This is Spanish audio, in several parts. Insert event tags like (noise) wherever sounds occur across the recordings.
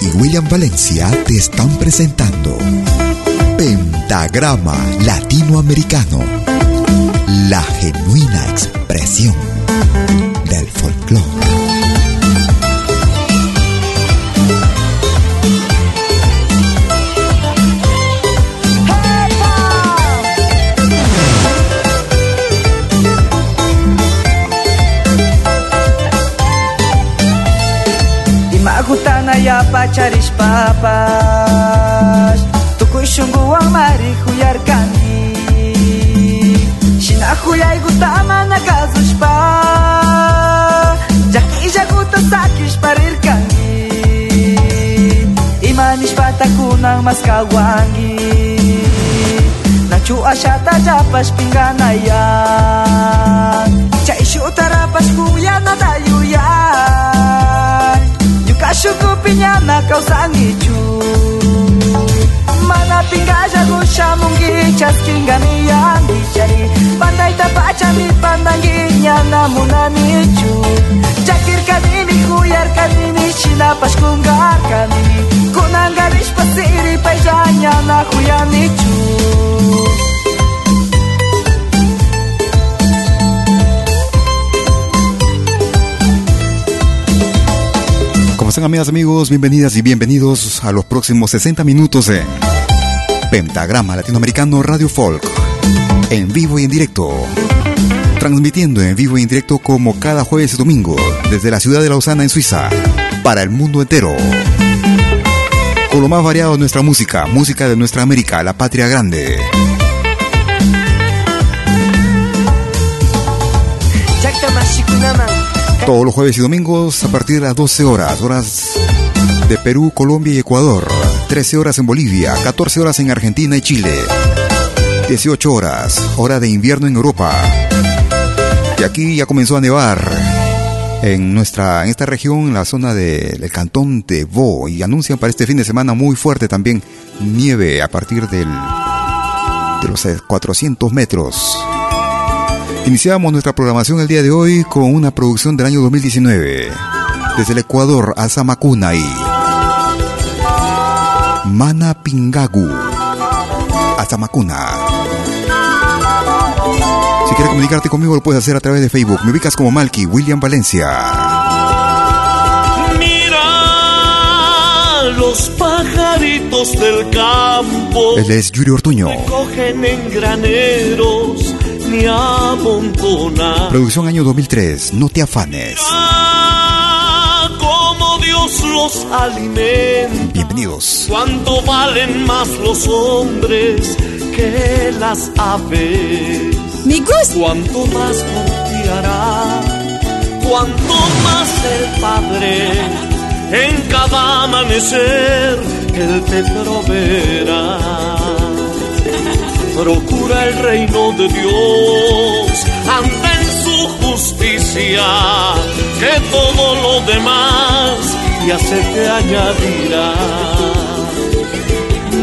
Y William Valencia te están presentando Pentagrama Latinoamericano, la genuina expresión rapaz Tukui shungu amari kuyarkani Shina kuyai gutama na kazuspa Jaki jaguta sakis parirkani Imanis patakunang mas kawangi Nachu ashata japas pingganayan Cai utara pas kuya nadayuyan dayuyan Yukashukupinya na kausangichu Mana pingaja gusha mungi chaskingani yangi chari Pandai tapacha mi pandangi nyana munanichu Jakir kanini kuyar kanini shinapas kungar kanini Kunangarish pasiri paijanya na kuyanichu Amigas, amigos, bienvenidas y bienvenidos a los próximos 60 minutos de Pentagrama Latinoamericano Radio Folk. En vivo y en directo. Transmitiendo en vivo y en directo como cada jueves y domingo desde la ciudad de Lausana en Suiza para el mundo entero. Con lo más variado de nuestra música, música de nuestra América, la patria grande. Todos los jueves y domingos a partir de las 12 horas, horas de Perú, Colombia y Ecuador. 13 horas en Bolivia, 14 horas en Argentina y Chile. 18 horas, hora de invierno en Europa. Y aquí ya comenzó a nevar en nuestra en esta región, en la zona del cantón de Bo y anuncian para este fin de semana muy fuerte también nieve a partir del de los 400 metros. Iniciamos nuestra programación el día de hoy con una producción del año 2019. Desde el Ecuador a Zamacunay. Mana Pingagu. A Zamacuna. Si quieres comunicarte conmigo lo puedes hacer a través de Facebook. Me ubicas como Malky William Valencia. Mira los pajaritos del campo. Él es Yuri Ortuño. Cogen en graneros ni amontonar. Producción año 2003, no te afanes. Ah, como Dios los alimenta. Bienvenidos. Cuánto valen más los hombres que las aves. Mi gusto. Cuánto más confiará, cuánto más el Padre en cada amanecer Él te proveerá procura el reino de Dios, anda en su justicia, que todo lo demás ya se te añadirá.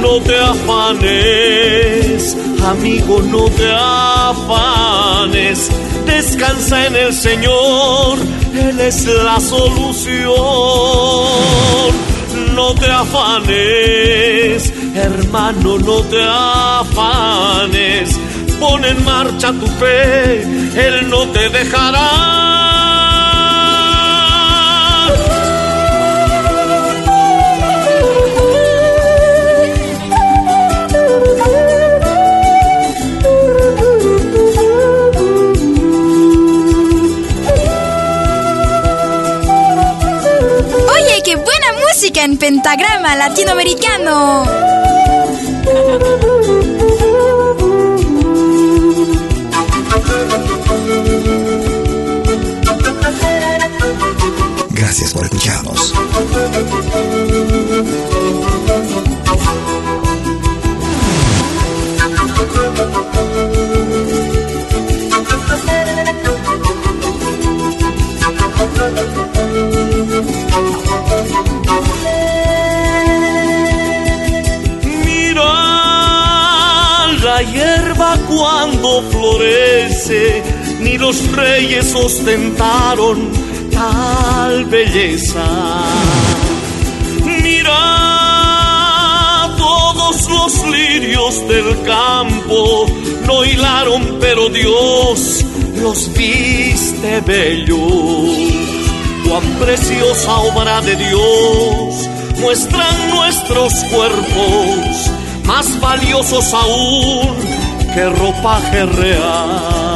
No te afanes, amigo, no te afanes, descansa en el Señor, Él es la solución. No te afanes, hermano, no te afanes. Pon en marcha tu fe, Él no te dejará. Oye, qué buena música en pentagrama latinoamericano. Por la hierba cuando florece, ni los reyes ostentaron tal belleza. Mira todos los lirios del campo, no hilaron, pero Dios los viste bellos. Cuán preciosa obra de Dios muestran nuestros cuerpos, más valiosos aún que ropaje real.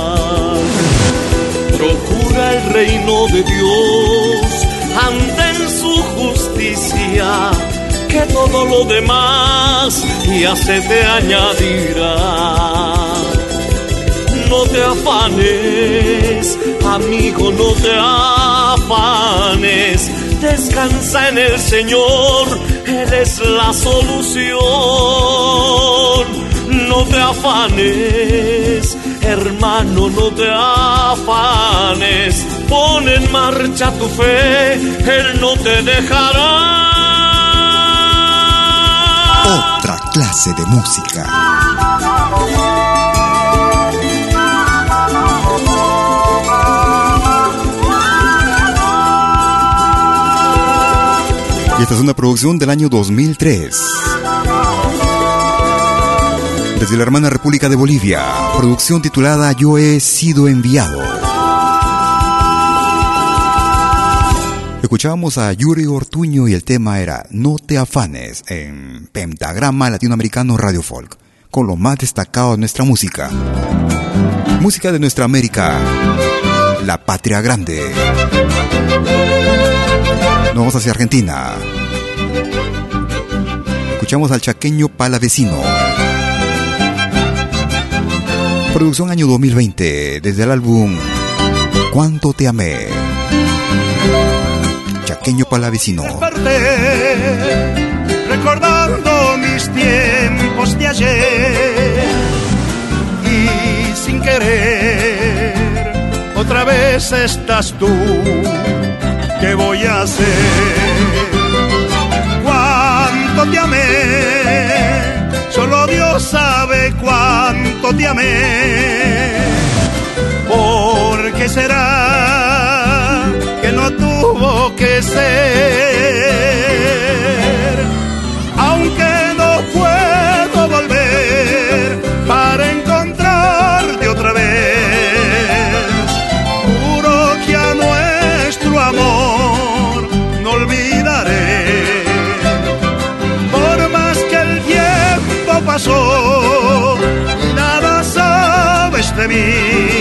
Reino de Dios, anda en su justicia, que todo lo demás ya se te añadirá no te afanes, amigo, no te afanes. Descansa en el Señor, Él es la solución. No te afanes, hermano, no te afanes. Pon en marcha tu fe, Él no te dejará. Otra clase de música. Y esta es una producción del año 2003. Desde la hermana República de Bolivia, producción titulada Yo he sido enviado. Escuchábamos a Yuri Ortuño y el tema era No te afanes en Pentagrama Latinoamericano Radio Folk, con lo más destacado de nuestra música. Música de nuestra América, la patria grande. Nos vamos hacia Argentina. Escuchamos al chaqueño Palavecino. Producción año 2020, desde el álbum Cuánto te amé. Chaqueño Palavecino. recordando mis tiempos de ayer y sin querer otra vez estás tú. ¿Qué voy a hacer? Cuánto te amé Solo Dios sabe cuánto te amé. ¿Por qué será que? Aunque no puedo volver para encontrarte otra vez. Juro que a nuestro amor no olvidaré pasó y nada sabes de mí.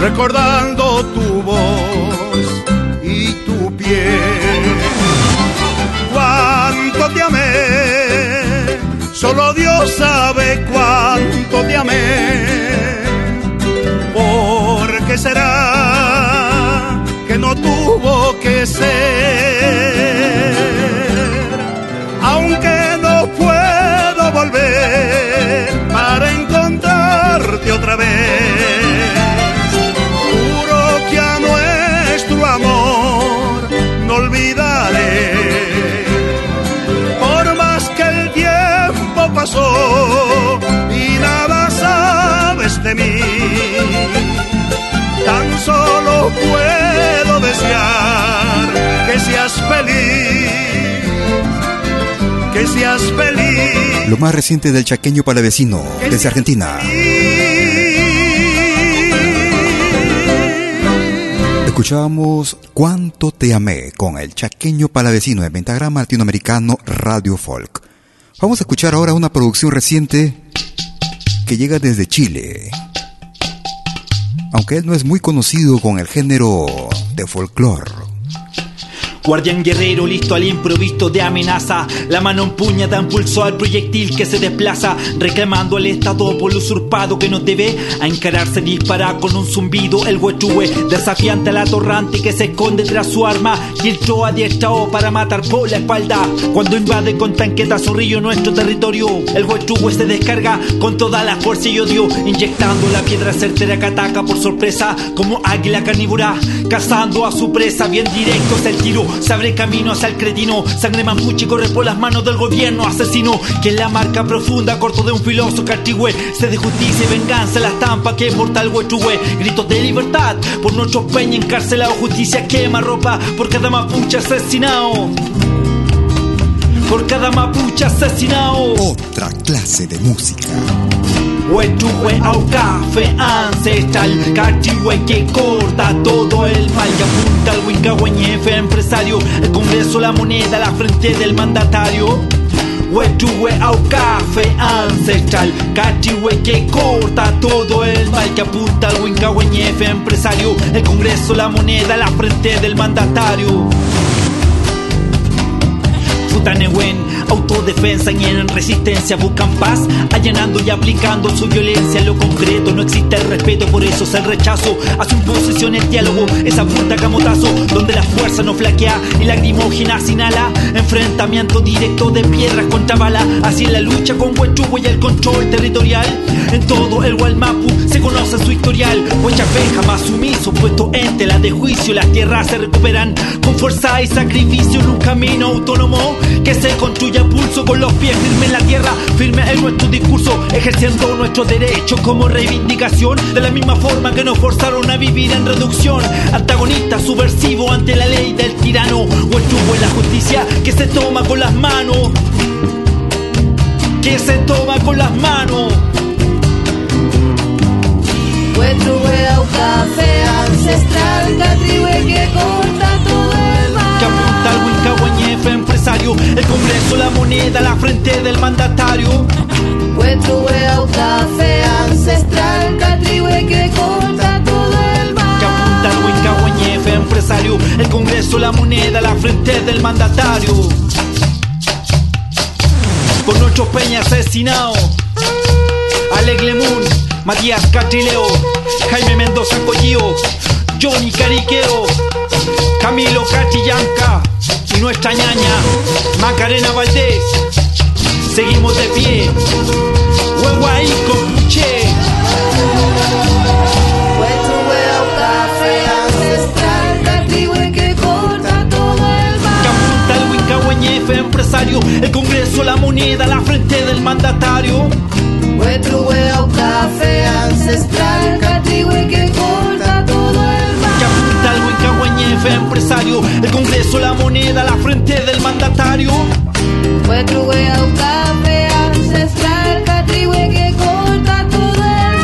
recordando tu voz y tu piel. Cuánto te amé, solo Dios sabe cuánto te amé. ¿Por qué será que no tuvo que ser? Otra vez. Juro que a nuestro amor no olvidaré, por más que el tiempo pasó y nada sabes de mí. Tan solo puedo desear que seas feliz que seas feliz. Lo más reciente del chaqueño palavecino, desde Argentina. Escuchábamos Cuánto te amé con el chaqueño palavecino de Pentagrama Latinoamericano Radio Folk. Vamos a escuchar ahora una producción reciente que llega desde Chile. Aunque él no es muy conocido con el género de folclore Guardián guerrero listo al improviso de amenaza. La mano empuña da impulso al proyectil que se desplaza, reclamando al Estado por usurpado que nos debe. A encararse dispara con un zumbido el huechue, desafiante a la torrante que se esconde tras su arma. Y el choa adiestrado para matar por la espalda. Cuando invade con tanqueta zorrillo nuestro territorio, el huechue se descarga con toda la fuerza y odio, inyectando la piedra certera que ataca por sorpresa, como águila carnívora, cazando a su presa. Bien directo es el tiro se abre camino hacia el cretino. Sangre mapuche corre por las manos del gobierno asesino. Que en la marca profunda, corto de un filoso cartigüe. Se de justicia y venganza la estampa que porta el huechue. Gritos de libertad por nuestros peña encarcelado. Justicia quema ropa por cada mapuche asesinado. Por cada mapuche asesinado. Otra clase de música Huechue au café ancestral, cachihue que corta todo el mal. Que apunta al Wincahueñefe empresario, el Congreso la moneda, la frente del mandatario. Huechue au café ancestral, cachihue que corta todo el mal. Que apunta al Wincahueñefe empresario, el Congreso la moneda, la frente del mandatario Tanehuen, autodefensa y en resistencia buscan paz, allanando y aplicando su violencia en lo concreto. No existe el respeto, por eso es el rechazo. A su el diálogo, esa punta camotazo, donde la fuerza no flaquea y lagrimógena inhala. Enfrentamiento directo de piedras contra bala, así en la lucha con Huechugo y el control territorial. En todo el Walmapu se conoce su historial. Huechafe jamás sumiso, puesto ente la de juicio. Las tierras se recuperan con fuerza y sacrificio en un camino autónomo que se construye a pulso con los pies firmes en la tierra, firme en nuestro discurso, ejerciendo nuestro derecho como reivindicación. De la misma forma que nos forzaron a vivir en reducción, antagonista, subversivo ante la ley del tirano. Huechugo en la justicia que se toma con las manos que se toma con las manos. Café ancestral, catrihue que corta todo el mar. El Congreso, la moneda, la frente del mandatario. Un café ancestral, catrihue que corta todo el mar. Que apunta al Wincahuañefe empresario, el Congreso, la moneda, la frente del mandatario con nuestros peña asesinados. Alec Lemun, Matías Catrileo, Jaime Mendoza Collío, Johnny Cariqueo, Camilo Catillanca y nuestra ñaña Macarena Valdés. Seguimos de pie. Huehuay con Che. empresario, el Congreso, la moneda, la frente del mandatario. Huetrue un café ancestral, catrihue que corta todo el Huincahuañefe, empresario, el Congreso, la moneda, la frente del mandatario. Huetrue un café ancestral, catrihue que corta todo el.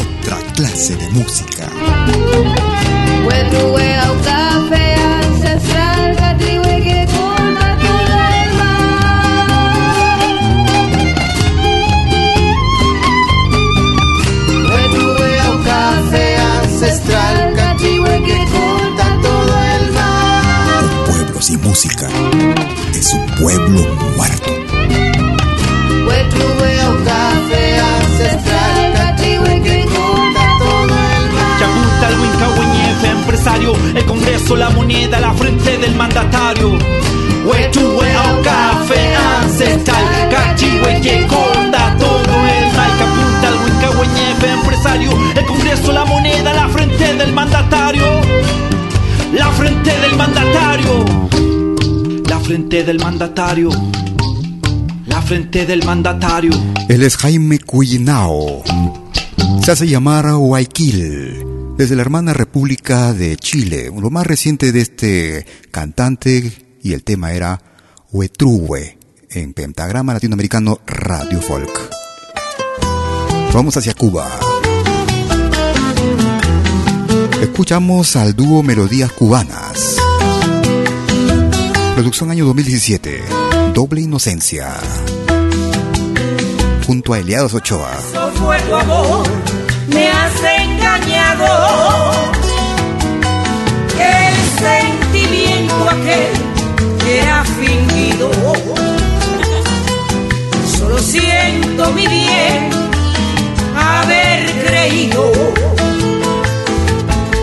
Otra clase de música. Huetrue un café que corta todo el mar. Un pueblo sin música es un pueblo muerto. Un café ancestral, que todo el Huincahuañefe, empresario, el Congreso, la moneda, la frente del mandatario. Huechue a café ancestral, cachihue que corta todo el mal. Huincahuañefe, empresario, el Congreso, la moneda, la frente del mandatario. La frente del mandatario. La frente del mandatario. La frente del mandatario. Él es Jaime Cuyinao. Se hace llamar Guayaquil, desde la hermana República de Chile. Lo más reciente de este cantante y el tema era Huetrúe en Pentagrama Latinoamericano Radio Folk. Vamos hacia Cuba. Escuchamos al dúo Melodías Cubanas. Producción año 2017. Doble Inocencia. Junto a Eliados Ochoa. Eso fue tu amor, me has engañado. El sentimiento aquel que ha fingido. Solo siento mi bien creído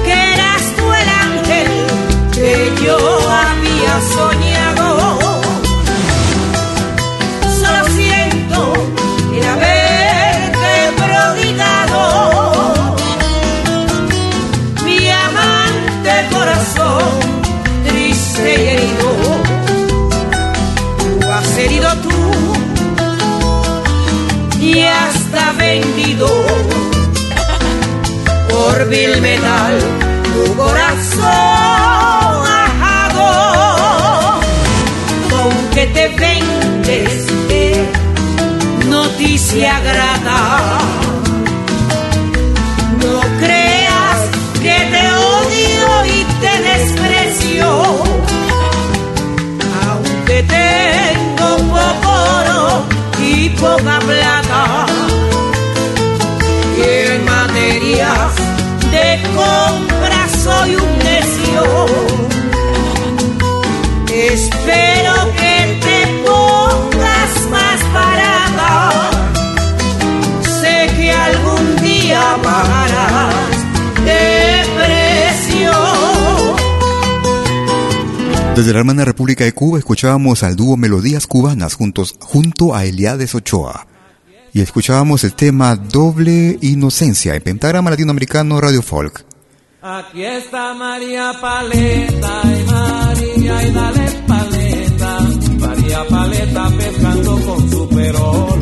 que eras tú el ángel que yo había soñado. Vil metal tu corazón ajado. Aunque te vendes de noticia grata, Espero que te pongas más parada. Sé que algún día pagarás de precio. Desde la hermana República de Cuba escuchábamos al dúo Melodías Cubanas juntos, junto a Eliades Ochoa. Y escuchábamos el tema Doble Inocencia en Pentagrama Latinoamericano Radio Folk. Aquí está María Paleta y María y dale paleta. María Paleta pescando con su perol.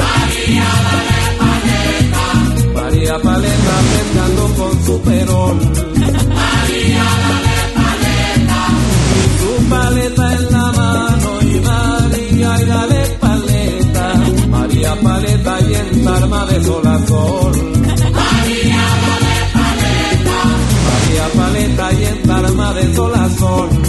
María paleta. María Paleta pescando con su perol. María paleta. Su paleta en la mano y María y dale paleta. María Paleta y en arma de sol a sol. paleta y en tarma de sol.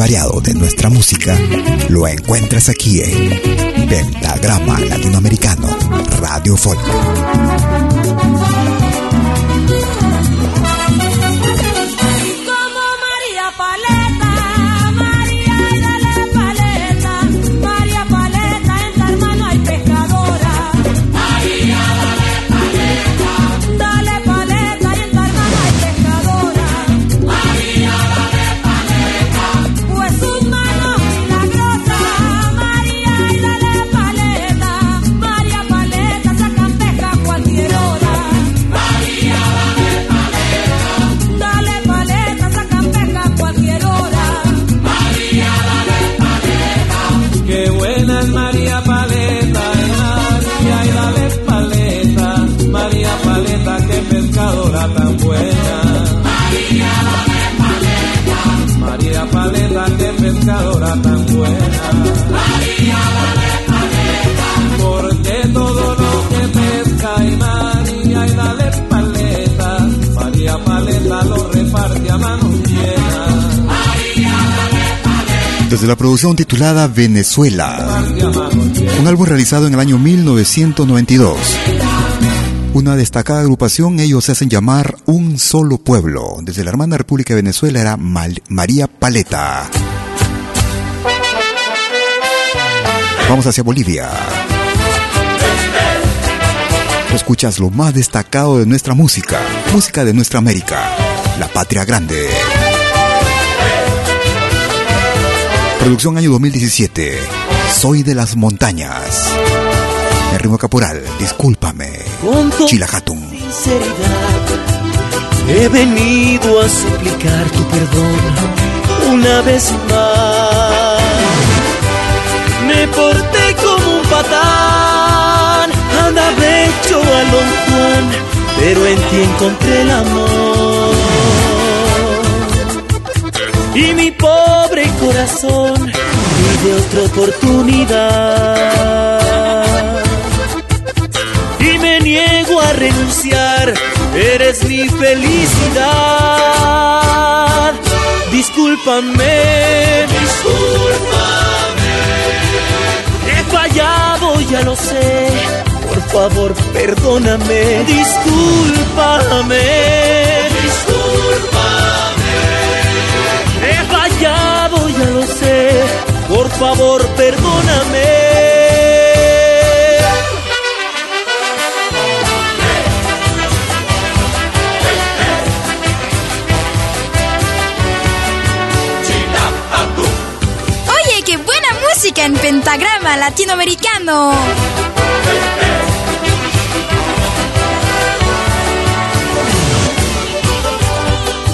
Variado de nuestra música lo encuentras aquí en Pentagrama Latinoamericano Radio Folk. María paleta, María y la despaleta, María Paleta, qué pescadora tan buena. María la despaleta, María Paleta, qué pescadora tan buena. Desde la producción titulada Venezuela, un álbum realizado en el año 1992. Una destacada agrupación, ellos se hacen llamar Un Solo Pueblo. Desde la hermana República de Venezuela era María Paleta. Vamos hacia Bolivia. Escuchas lo más destacado de nuestra música, música de nuestra América, la patria grande. Producción año 2017. Soy de las montañas. El ritmo caporal, discúlpame. Chilajatum. Sinceridad, he venido a suplicar tu perdón una vez más. Me porté como un patán, andaba hecho a Don Juan, pero en ti encontré el amor. Y mi pobre corazón pide otra oportunidad. Y me niego a renunciar, eres mi felicidad. Discúlpame, discúlpame. He fallado, ya lo sé, por favor, perdóname. Discúlpame. Favor, perdóname. Oye, qué buena música en pentagrama latinoamericano.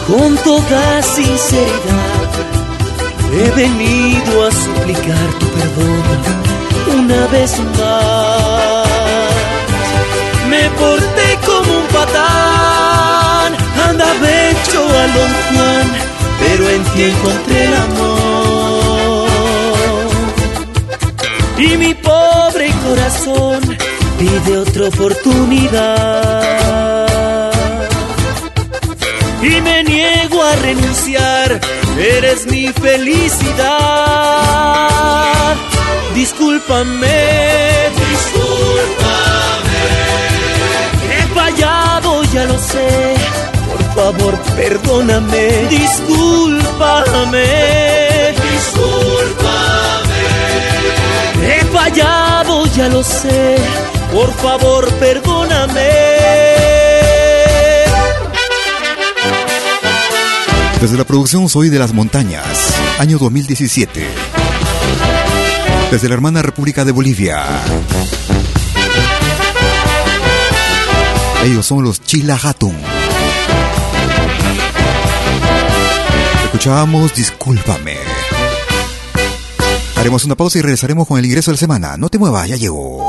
Con toda sinceridad he venido a suplicar tu perdón una vez más. Me porté como un patán, andaba hecho a Don Juan, pero en ti encontré el amor. Y mi pobre corazón pide otra oportunidad y me niego a renunciar. Eres mi felicidad. Discúlpame, discúlpame. He fallado, ya lo sé. Por favor, perdóname. Discúlpame, discúlpame. He fallado, ya lo sé. Por favor, perdóname. Desde la producción Soy de las Montañas, año 2017. Desde la hermana República de Bolivia. Ellos son los Chilahatun. Escuchábamos Discúlpame. Haremos una pausa y regresaremos con el ingreso de la semana. No te muevas, ya llegó.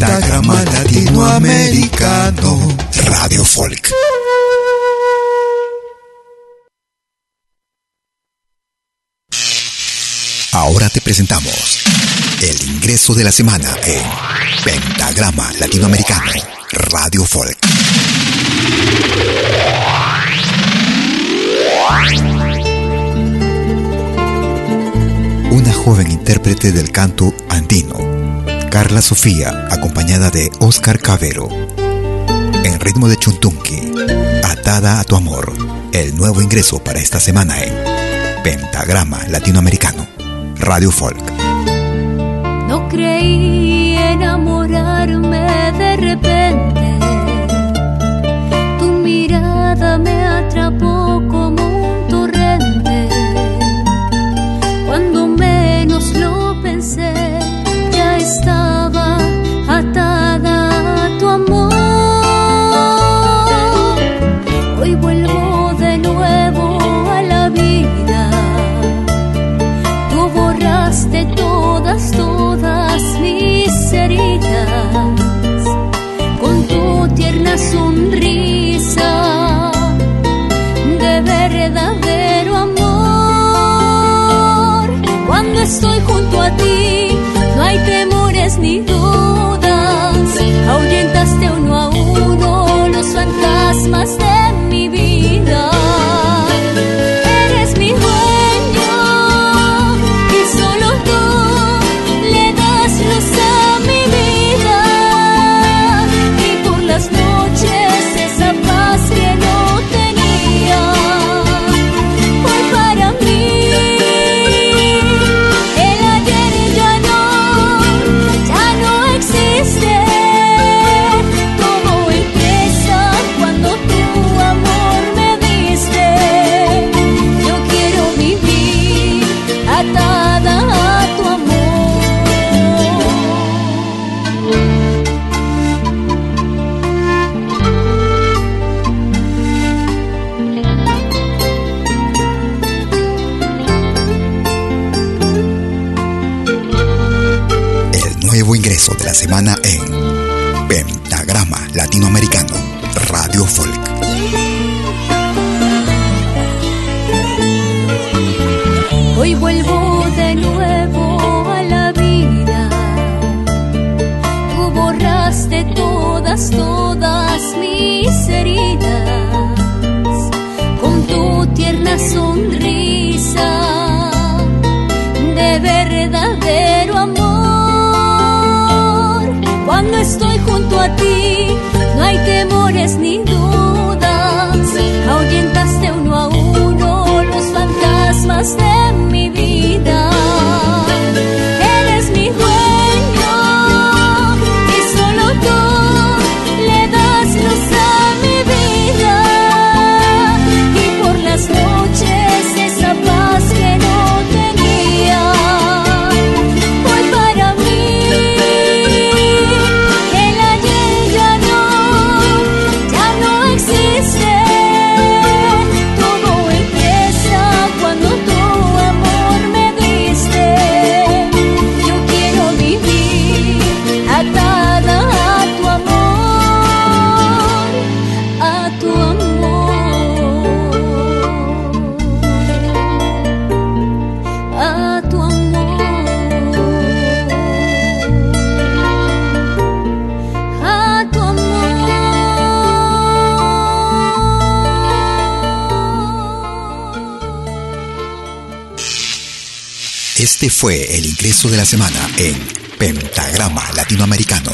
Pentagrama Latinoamericano Radio Folk. Ahora te presentamos el ingreso de la semana en Pentagrama Latinoamericano Radio Folk. Una joven intérprete del canto andino, Carla Sofía, acompañada de Oscar Cavero, en ritmo de chuntunqui, atada a tu amor, el nuevo ingreso para esta semana en Pentagrama Latinoamericano, Radio Folk. Estoy junto a ti, no hay temores ni dudas. Ahuyentaste uno a uno los fantasmas de mi Este fue el ingreso de la semana en Pentagrama Latinoamericano,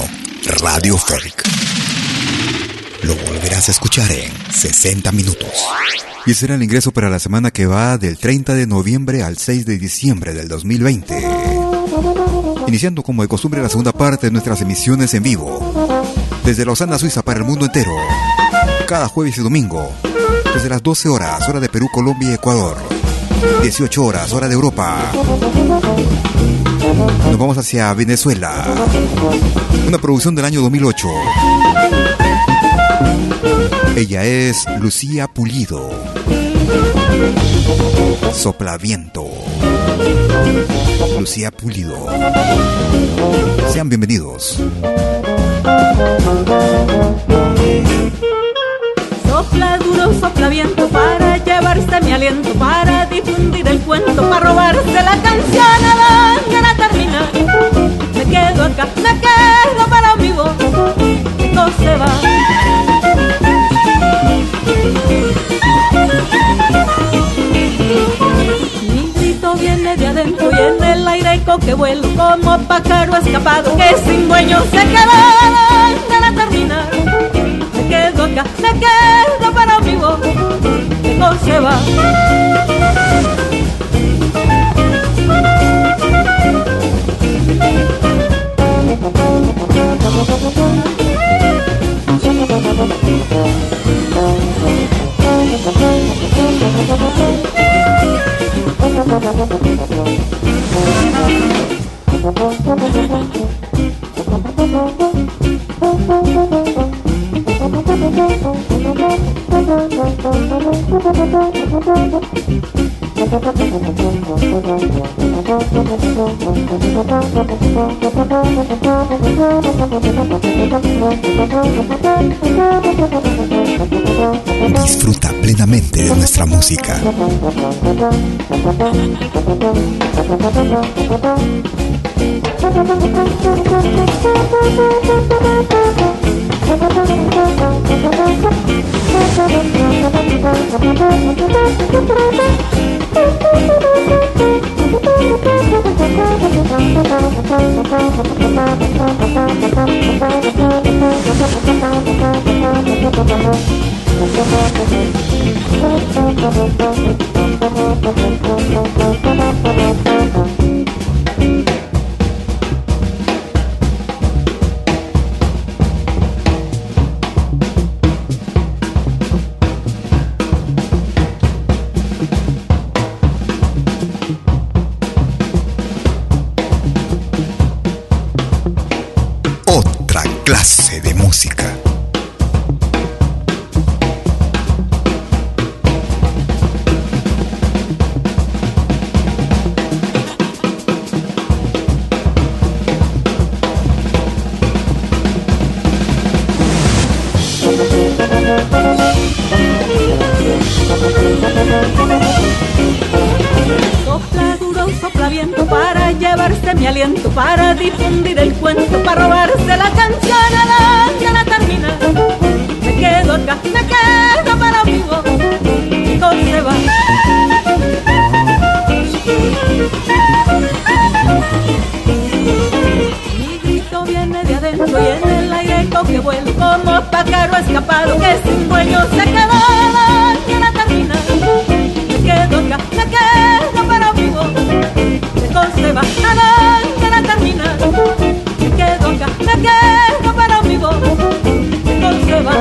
Radio Folk. Lo volverás a escuchar en 60 minutos. Y será el ingreso para la semana que va del 30 de noviembre al 6 de diciembre del 2020. Iniciando como de costumbre la segunda parte de nuestras emisiones en vivo. Desde Lausana, Suiza para el mundo entero. Cada jueves y domingo. Desde las 12 horas, hora de Perú, Colombia y Ecuador 18 horas, hora de Europa. Nos vamos hacia Venezuela. Una producción del año 2008. Ella es Lucía Pulido. Soplaviento. Lucía Pulido. Sean bienvenidos. Sopla duro, sopla viento para llevarse mi aliento, para difundir el cuento, para robarse la canción a la termina. Me quedo acá, me quedo para vivo, no se va. Mi grito viene de adentro y en el aire que vuelo como pájaro escapado que sin dueño se quedó donde la termina quedo acá, me quedo para vivo, no se va. Disfruta plenamente de nuestra música. (laughs) Thank you. Sopla duro, sopla viento para llevarse mi aliento, para difundir el cuento, para robarse la canción a la que la termina. Me quedo acá, me quedo para vivo, todo se. que vuelve como pájaro escapado que sin sueño se quedó en la termina. Me quedo acá, me quedo pero vivo, lejos se va a donde la termina. Me quedo acá, me quedo para vivo, lejos se va.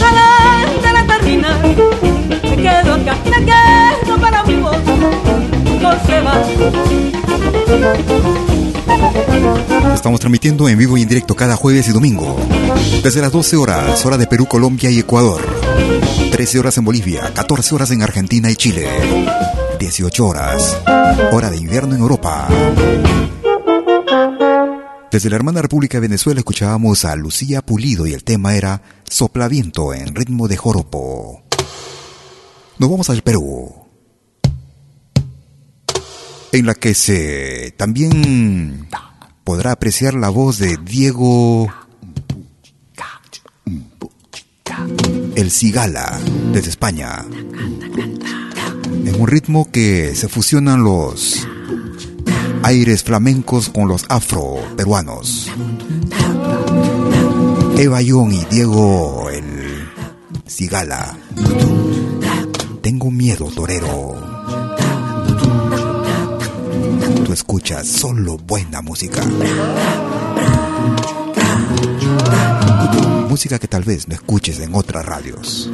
A la termina, me quedo acá, me quedo Estamos transmitiendo en vivo y en directo cada jueves y domingo. Desde las 12 horas, hora de Perú, Colombia y Ecuador. 13 horas en Bolivia, 14 horas en Argentina y Chile. 18 horas, hora de invierno en Europa. Desde la hermana República de Venezuela escuchábamos a Lucía Pulido y el tema era Soplaviento en ritmo de joropo. Nos vamos al Perú. En la que se también podrá apreciar la voz de Diego El Cigala. desde España. En un ritmo que se fusionan los aires flamencos con los afro peruanos. Eva Young y Diego el Cigala. Tengo miedo, torero. Tú escuchas solo buena música. Música que tal vez no escuches en otras radios.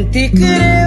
Este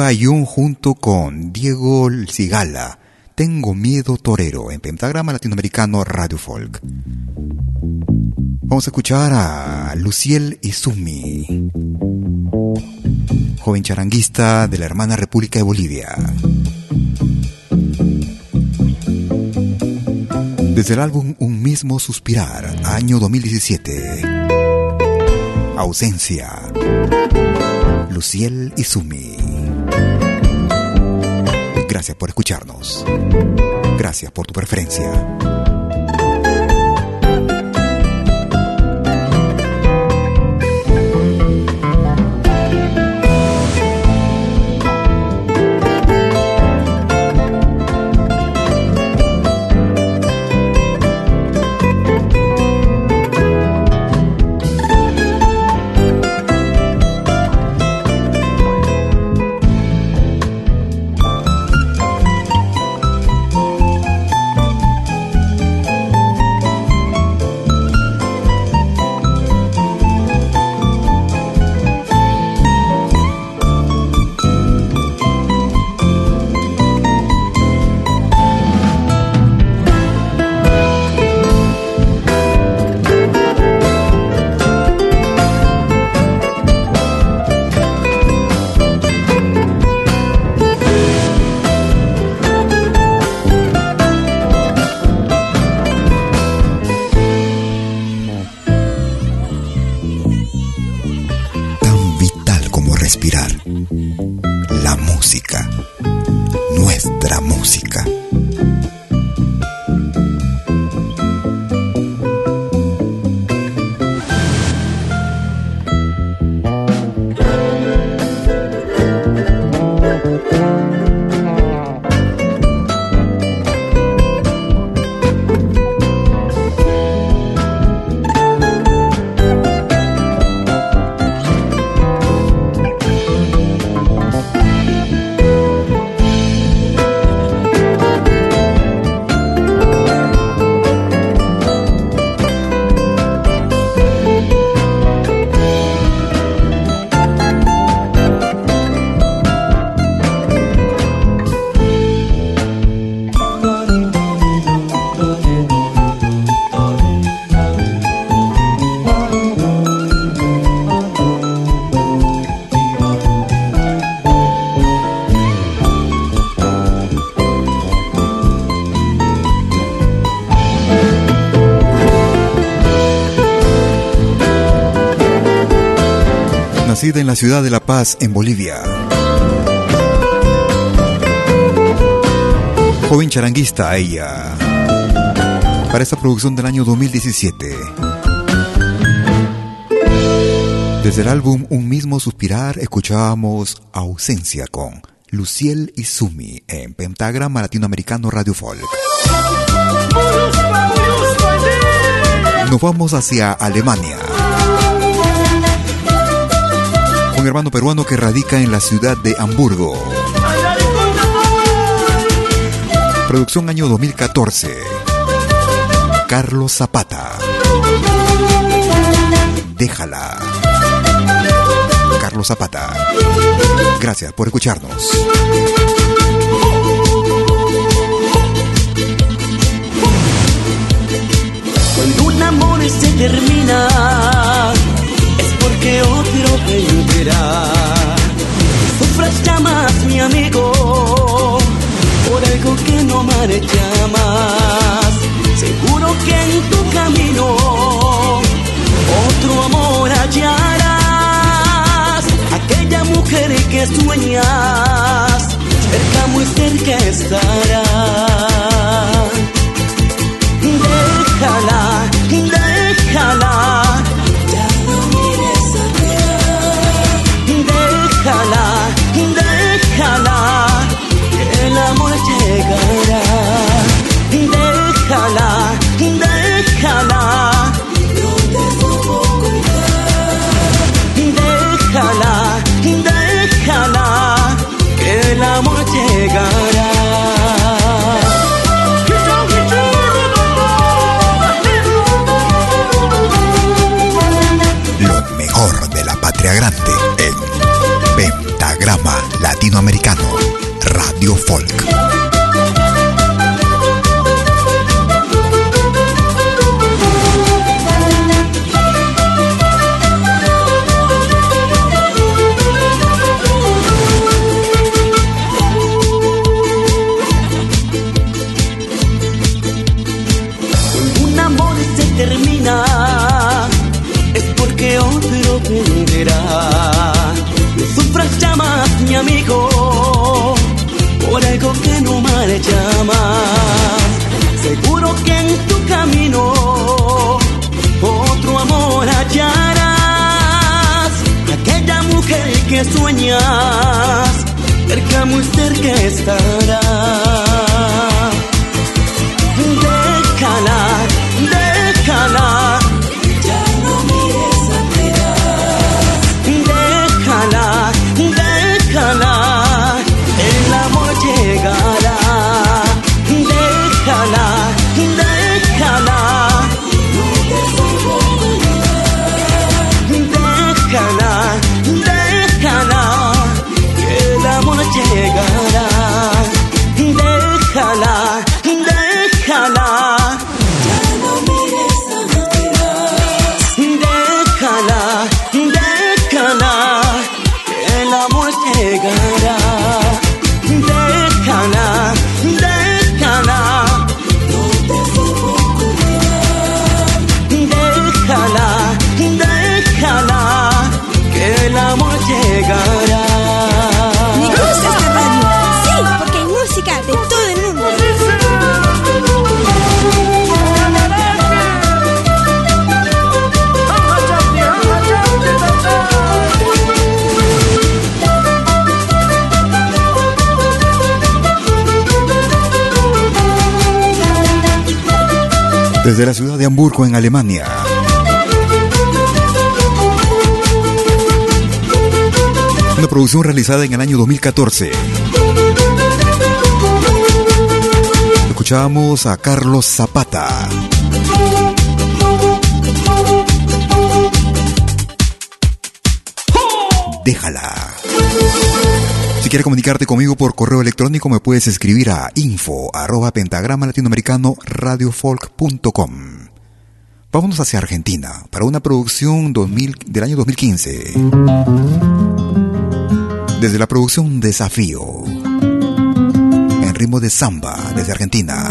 Eva Young junto con Diego Cigala. Tengo miedo torero en Pentagrama Latinoamericano Radio Folk. Vamos a escuchar a Luciel Izumi, joven charanguista de la hermana República de Bolivia. Desde el álbum Un mismo suspirar, año 2017. Ausencia. Luciel y Sumi. Gracias por escucharnos. Gracias por tu preferencia. En la ciudad de La Paz, en Bolivia. Joven charanguista ella. Para esta producción del año 2017. Desde el álbum Un mismo suspirar escuchábamos Ausencia con Luciel y Sumi en Pentagrama Latinoamericano Radio Folk. Nos vamos hacia Alemania. Un hermano peruano que radica en la ciudad de Hamburgo. Producción año 2014. Carlos Zapata. Déjala. Carlos Zapata. Gracias por escucharnos. Cuando un amor se termina que otro vendrá. Sufras llamas, mi amigo, por algo que no más. Seguro que en tu camino otro amor hallarás. Aquella mujer que sueñas, cerca, muy cerca estará. Déjala, déjala grande en Pentagrama Latinoamericano Radio Folk. Desde la ciudad de Hamburgo, en Alemania. Una producción realizada en el año 2014. Escuchamos a Carlos Zapata. Déjala. Si quieres comunicarte conmigo por correo electrónico, me puedes escribir a info arroba pentagrama latinoamericano radiofolk.com. Vámonos hacia Argentina para una producción 2000, del año 2015. Desde la producción Desafío, en ritmo de samba desde Argentina,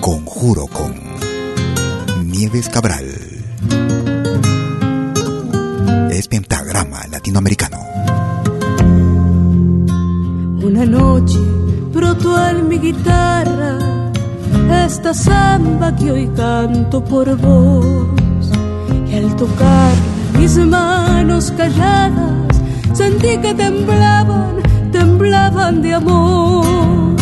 Conjuro con Nieves Cabral. Es pentagrama latinoamericano. Una noche brotó en mi guitarra esta samba que hoy canto por vos. Y al tocar mis manos calladas, sentí que temblaban, temblaban de amor.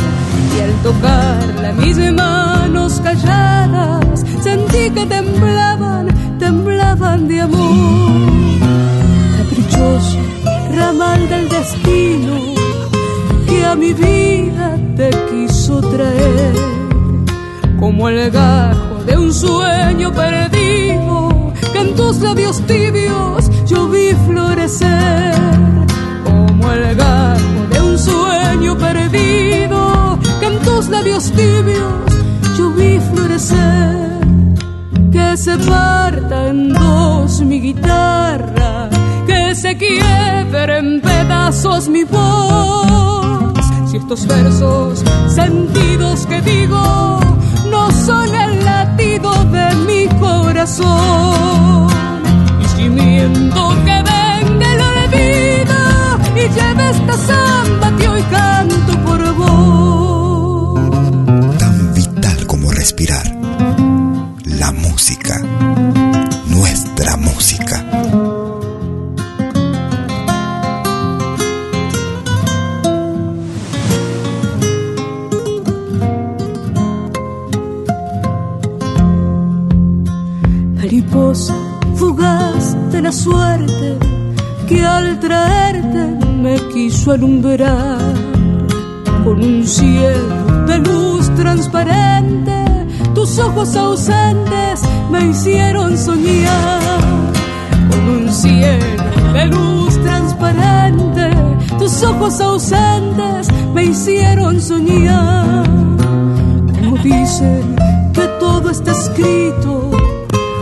Y al tocar mis manos calladas, sentí que temblaban, temblaban de amor. Caprichoso ramal del destino mi vida te quiso traer, como el gajo de un sueño perdido, que en tus labios tibios yo vi florecer, como el gajo de un sueño perdido, que en tus labios tibios yo vi florecer, que se parta en dos mi guitarra, que se quiebre en pedazos mi voz estos versos sentidos que digo no son el latido de mi corazón. Y si miento que venga el olvido y lleve esta samba que hoy canto por vos. Tan vital como respirar. Quiso alumbrar con un cielo de luz transparente. Tus ojos ausentes me hicieron soñar con un cielo de luz transparente. Tus ojos ausentes me hicieron soñar. Como dicen que todo está escrito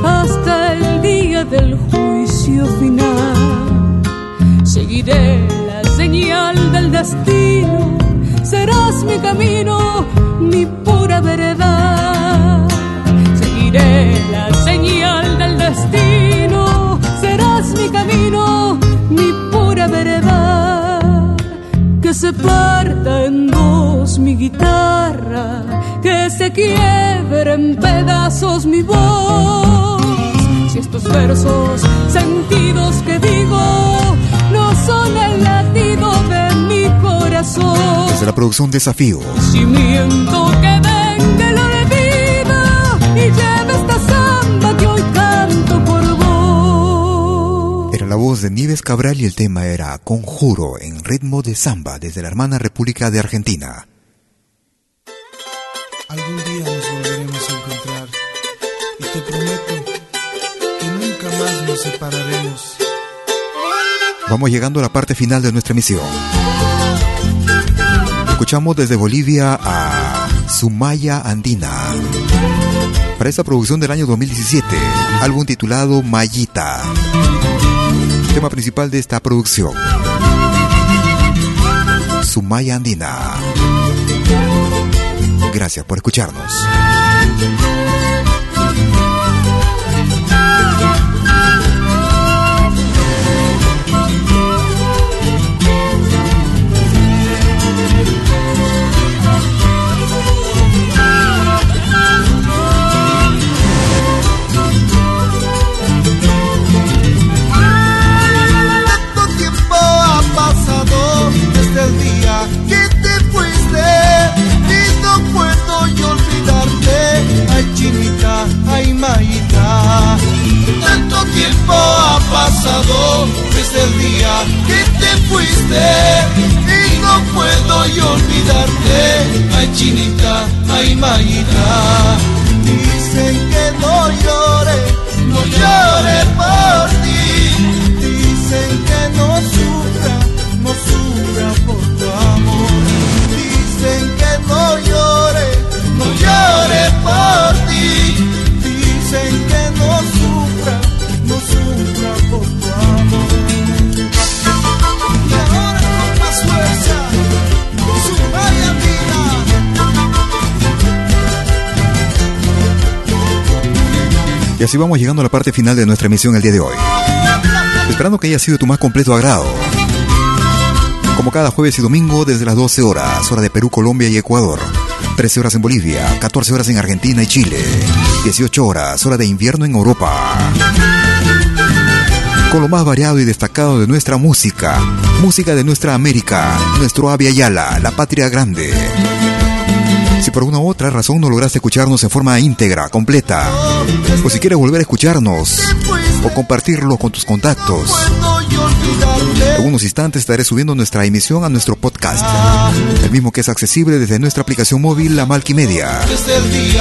hasta el día del juicio final. Seguiré señal del destino, serás mi camino, mi pura verdad. Seguiré la señal del destino, serás mi camino, mi pura verdad. se parta en dos mi guitarra, que se quiebre en pedazos mi voz. Si estos versos sentidos que digo son el latido de mi corazón. Desde la producción Desafío. Si miento que venga la vida y lleve esta samba que hoy canto por vos. Era la voz de Nieves Cabral y el tema era Conjuro en ritmo de samba desde la hermana República de Argentina. Algún día nos volveremos a encontrar y te prometo que nunca más nos separaremos. Vamos llegando a la parte final de nuestra emisión. Escuchamos desde Bolivia a Sumaya Andina. Para esta producción del año 2017, álbum titulado Mayita. Tema principal de esta producción. Sumaya Andina. Gracias por escucharnos. Pasado desde el día que te fuiste y no puedo olvidarte. Ay, chinita, ay, maita. Dicen que no llore, no llore por Y así vamos llegando a la parte final de nuestra emisión el día de hoy. Esperando que haya sido tu más completo agrado. Como cada jueves y domingo desde las 12 horas, hora de Perú, Colombia y Ecuador. 13 horas en Bolivia, 14 horas en Argentina y Chile. 18 horas, hora de invierno en Europa. Con lo más variado y destacado de nuestra música. Música de nuestra América, nuestro Avia Yala, la patria grande. Si por una u otra razón no lograste escucharnos en forma íntegra, completa, o si quieres volver a escucharnos o compartirlo con tus contactos, en unos instantes estaré subiendo nuestra emisión a nuestro podcast, el mismo que es accesible desde nuestra aplicación móvil La Malquimedia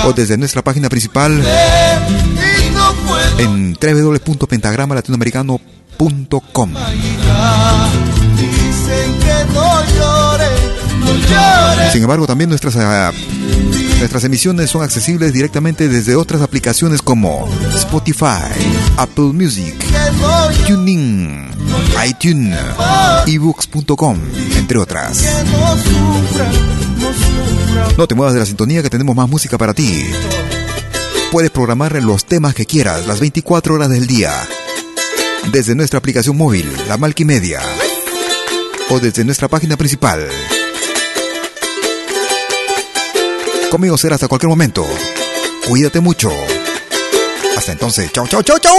o desde nuestra página principal en www.pentagramalatinoamericano.com. Sin embargo, también nuestras, ah, nuestras emisiones son accesibles directamente desde otras aplicaciones como Spotify, Apple Music, TuneIn, iTunes, ebooks.com, entre otras. No te muevas de la sintonía que tenemos más música para ti. Puedes programar los temas que quieras las 24 horas del día. Desde nuestra aplicación móvil, la Malquimedia. O desde nuestra página principal. Conmigo será hasta cualquier momento. Cuídate mucho. Hasta entonces, chao, chao, chao, chao.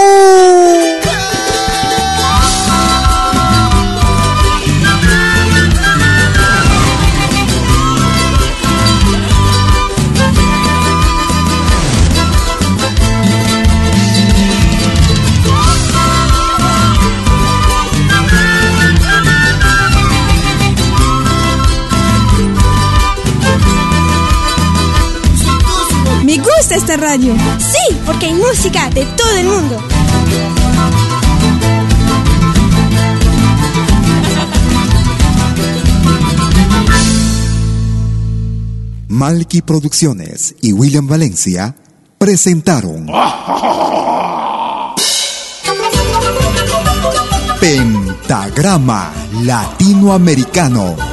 Gusta esta radio. Sí, porque hay música de todo el mundo. Malky Producciones y William Valencia presentaron (laughs) Pentagrama Latinoamericano.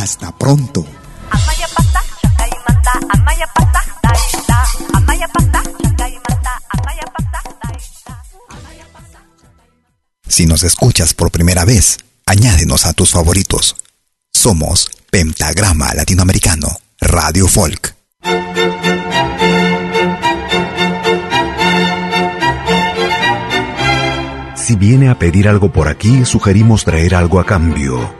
Hasta pronto. Si nos escuchas por primera vez, añádenos a tus favoritos. Somos Pentagrama Latinoamericano, Radio Folk. Si viene a pedir algo por aquí, sugerimos traer algo a cambio.